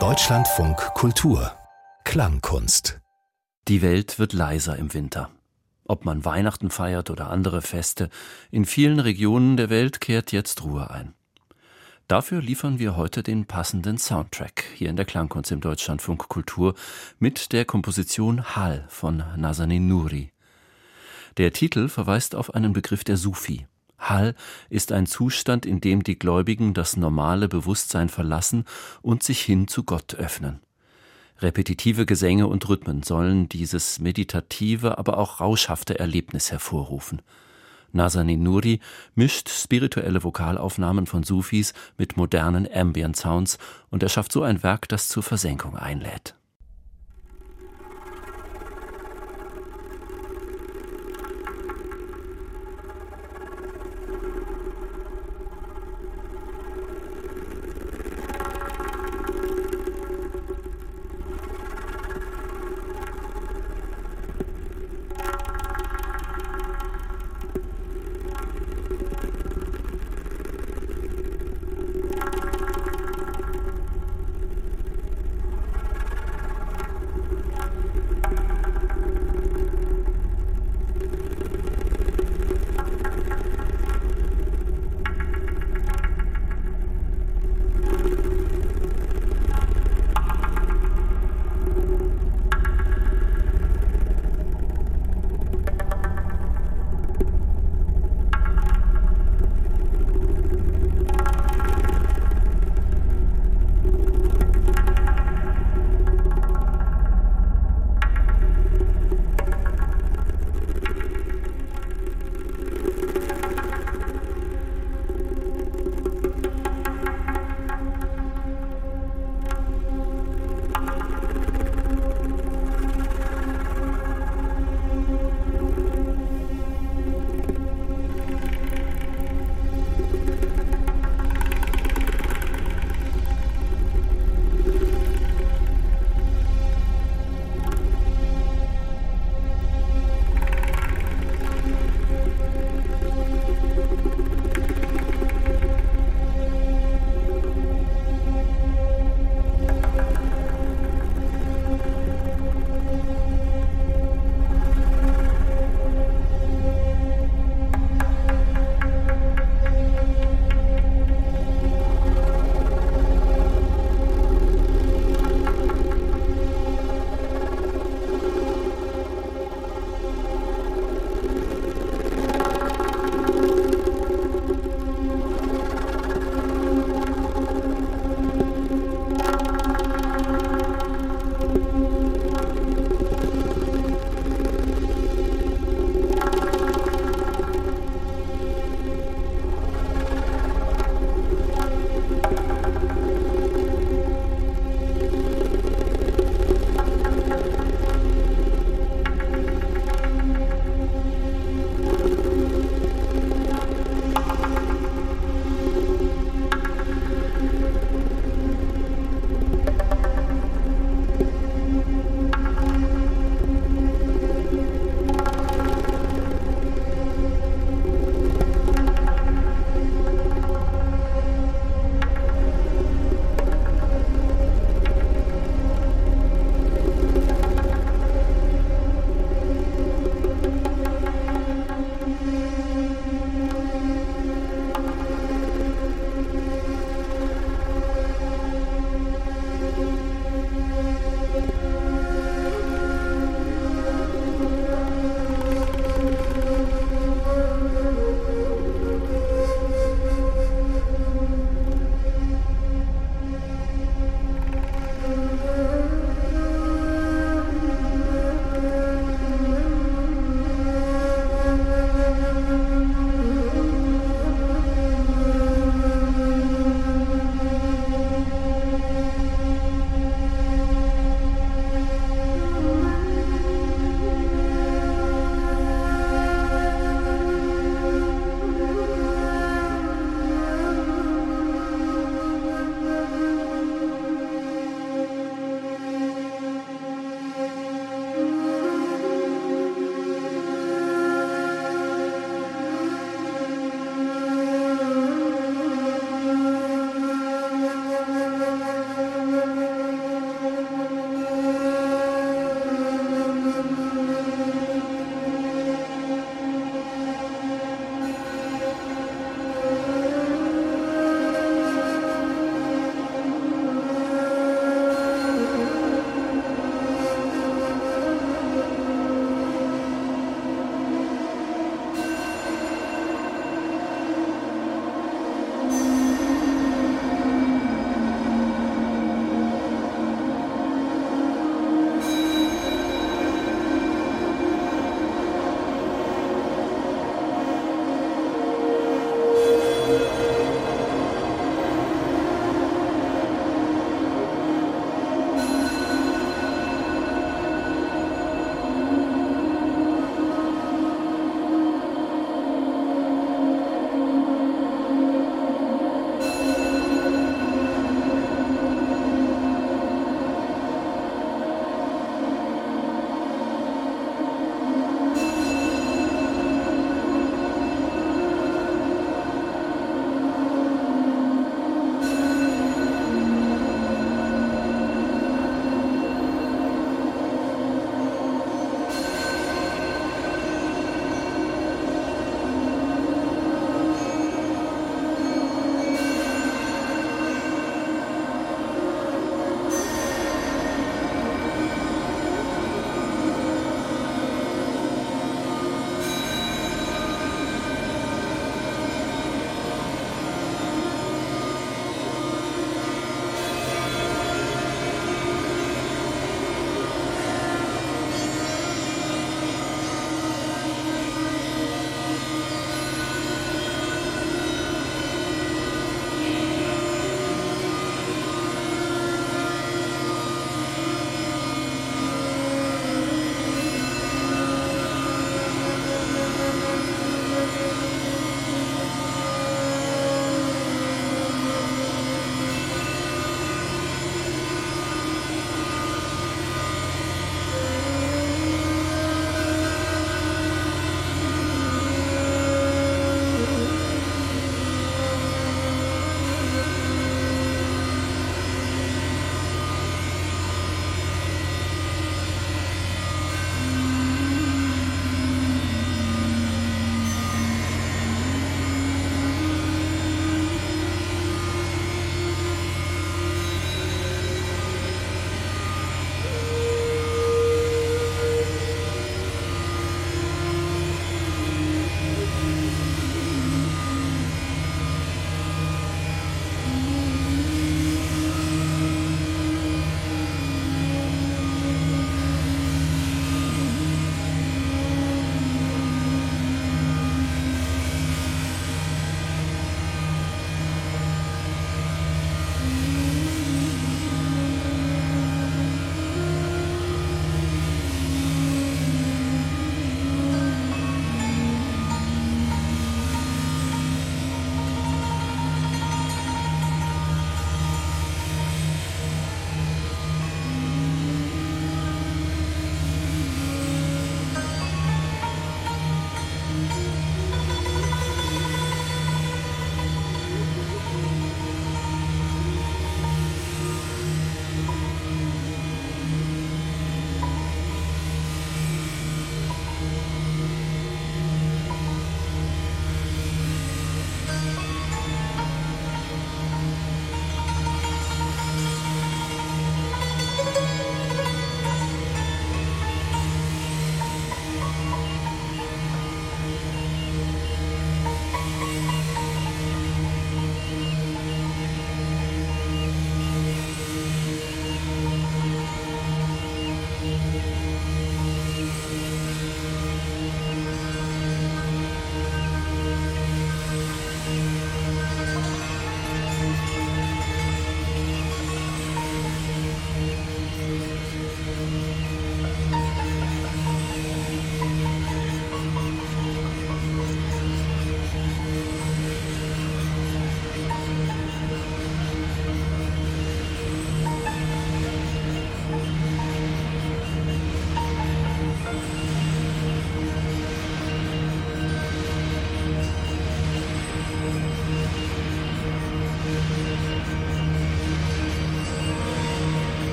Deutschlandfunk Kultur Klangkunst Die Welt wird leiser im Winter. Ob man Weihnachten feiert oder andere Feste, in vielen Regionen der Welt kehrt jetzt Ruhe ein. Dafür liefern wir heute den passenden Soundtrack hier in der Klangkunst im Deutschlandfunk Kultur mit der Komposition Hal von Nazanin Nuri. Der Titel verweist auf einen Begriff der Sufi. Hall ist ein Zustand, in dem die Gläubigen das normale Bewusstsein verlassen und sich hin zu Gott öffnen. Repetitive Gesänge und Rhythmen sollen dieses meditative, aber auch rauschhafte Erlebnis hervorrufen. Nazanin Nuri mischt spirituelle Vokalaufnahmen von Sufis mit modernen Ambient Sounds und erschafft so ein Werk, das zur Versenkung einlädt.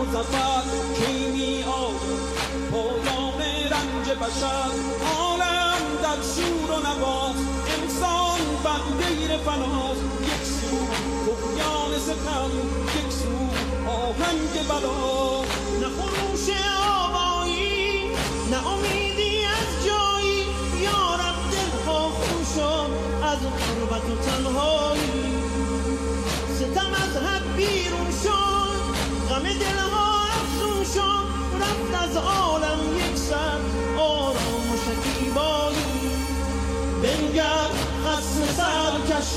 مظفر کی می آید پایان رنج بشر. عالم در شور و نواز انسان بر دیر فناز. یک سو بنیان ستم یک سو آهنگ بلا. نه خروش آبایی نه امیدی از جایی. یارب دل خوشم از غربت و تنهایی. ستم از حد بیرون شد.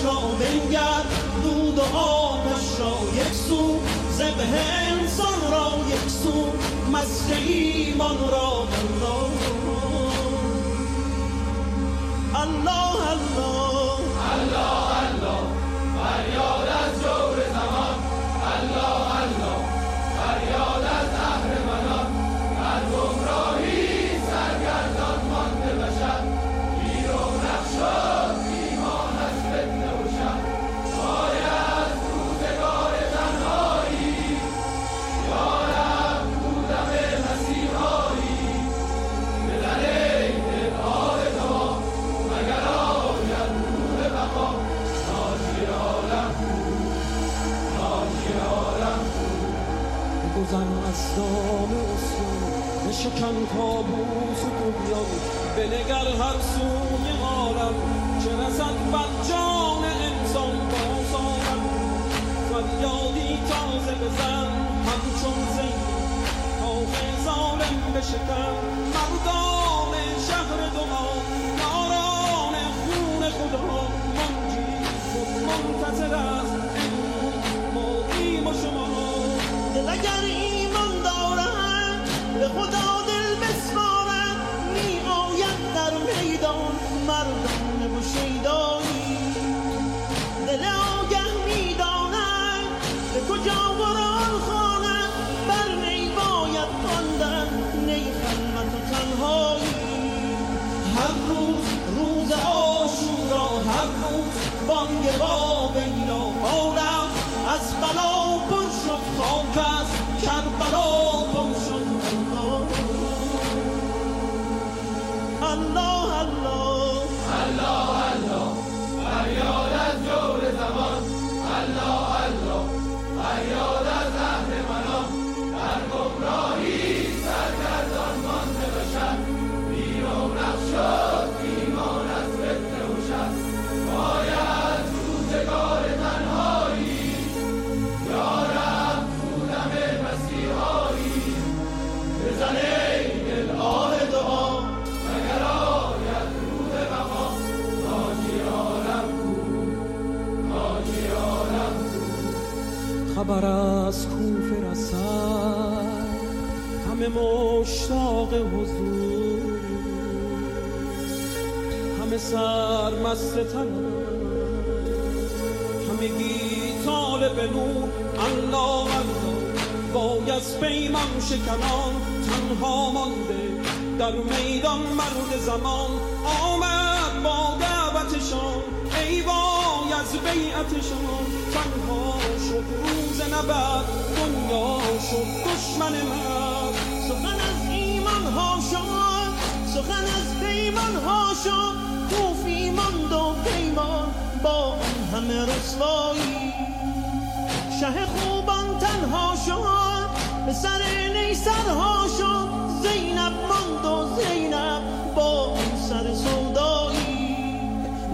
را بنگر دود و آتش را یک سو. زبه انسان را یک سو مست ایمان را الله الله الله. الله الله. فریاد از بنگر هر سوی عالم چه رسد بر جان انسان بازارم. فریادی تازه بزن همچون زین. تا ظالم بشکن مردان شهر دوان یاران خون خدا. منجی خود منتظر است مادیم و شما. دل اگر ایمان دارد به خدا بانگ بابیلا عالم از بلا پر شد خاک از کربلا. خبر از کوفه رسد. همه مشتاق حضور. همه سرمست تنم همگی طالب نور. الله الله بایز پیمان شکنان. تنها مانده. در میدان مرد زمان. آمد با دعوتشان. ای از بیعتشان تنها شد. روز نبرد دنیا شد. دشمن من سخن از ایمان ها شد سخن از پیمان ها شد کوفی ماند و پیمان با همه رسوایی. شه خوبان تنها شد به سر نیسرها شد زینب ماند و زینب با سر سودایی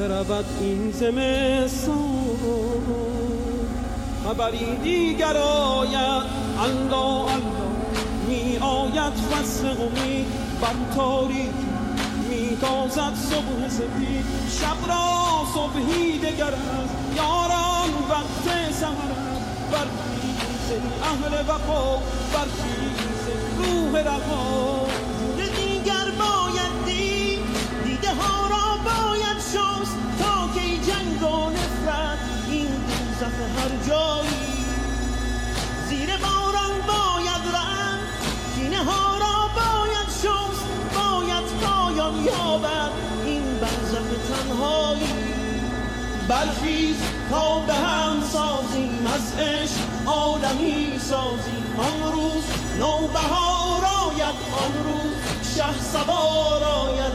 برود این زمستان. خبری دیگر آید. الله الله. می آید فصل امید بر تاریک می تازد صبح سپید شب را صبحی دگر است. یاران وقت سهر بر اهل وفا. بر روح رها هر جایی زیر باران باید رفت کینه ها را باید شست باید پایان یابد. این برزخ تنهایی. برخیز تا به هم سازیم از عشق آدمی سازیم. آن روز نوبهار آید آن روز شه سوار آید.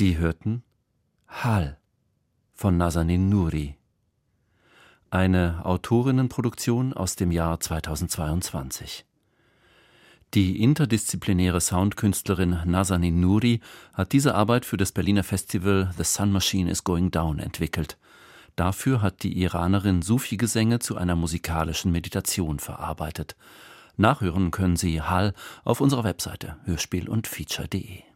Sie hörten Hal von Nazanin Nuri, eine Autorinnenproduktion aus dem Jahr 2022. Die interdisziplinäre Soundkünstlerin Nazanin Nuri hat diese Arbeit für das Berliner Festival The Sun Machine is Going Down entwickelt. Dafür hat die Iranerin Sufi-Gesänge zu einer musikalischen Meditation verarbeitet. Nachhören können Sie Hal auf unserer Webseite hörspiel und feature.de.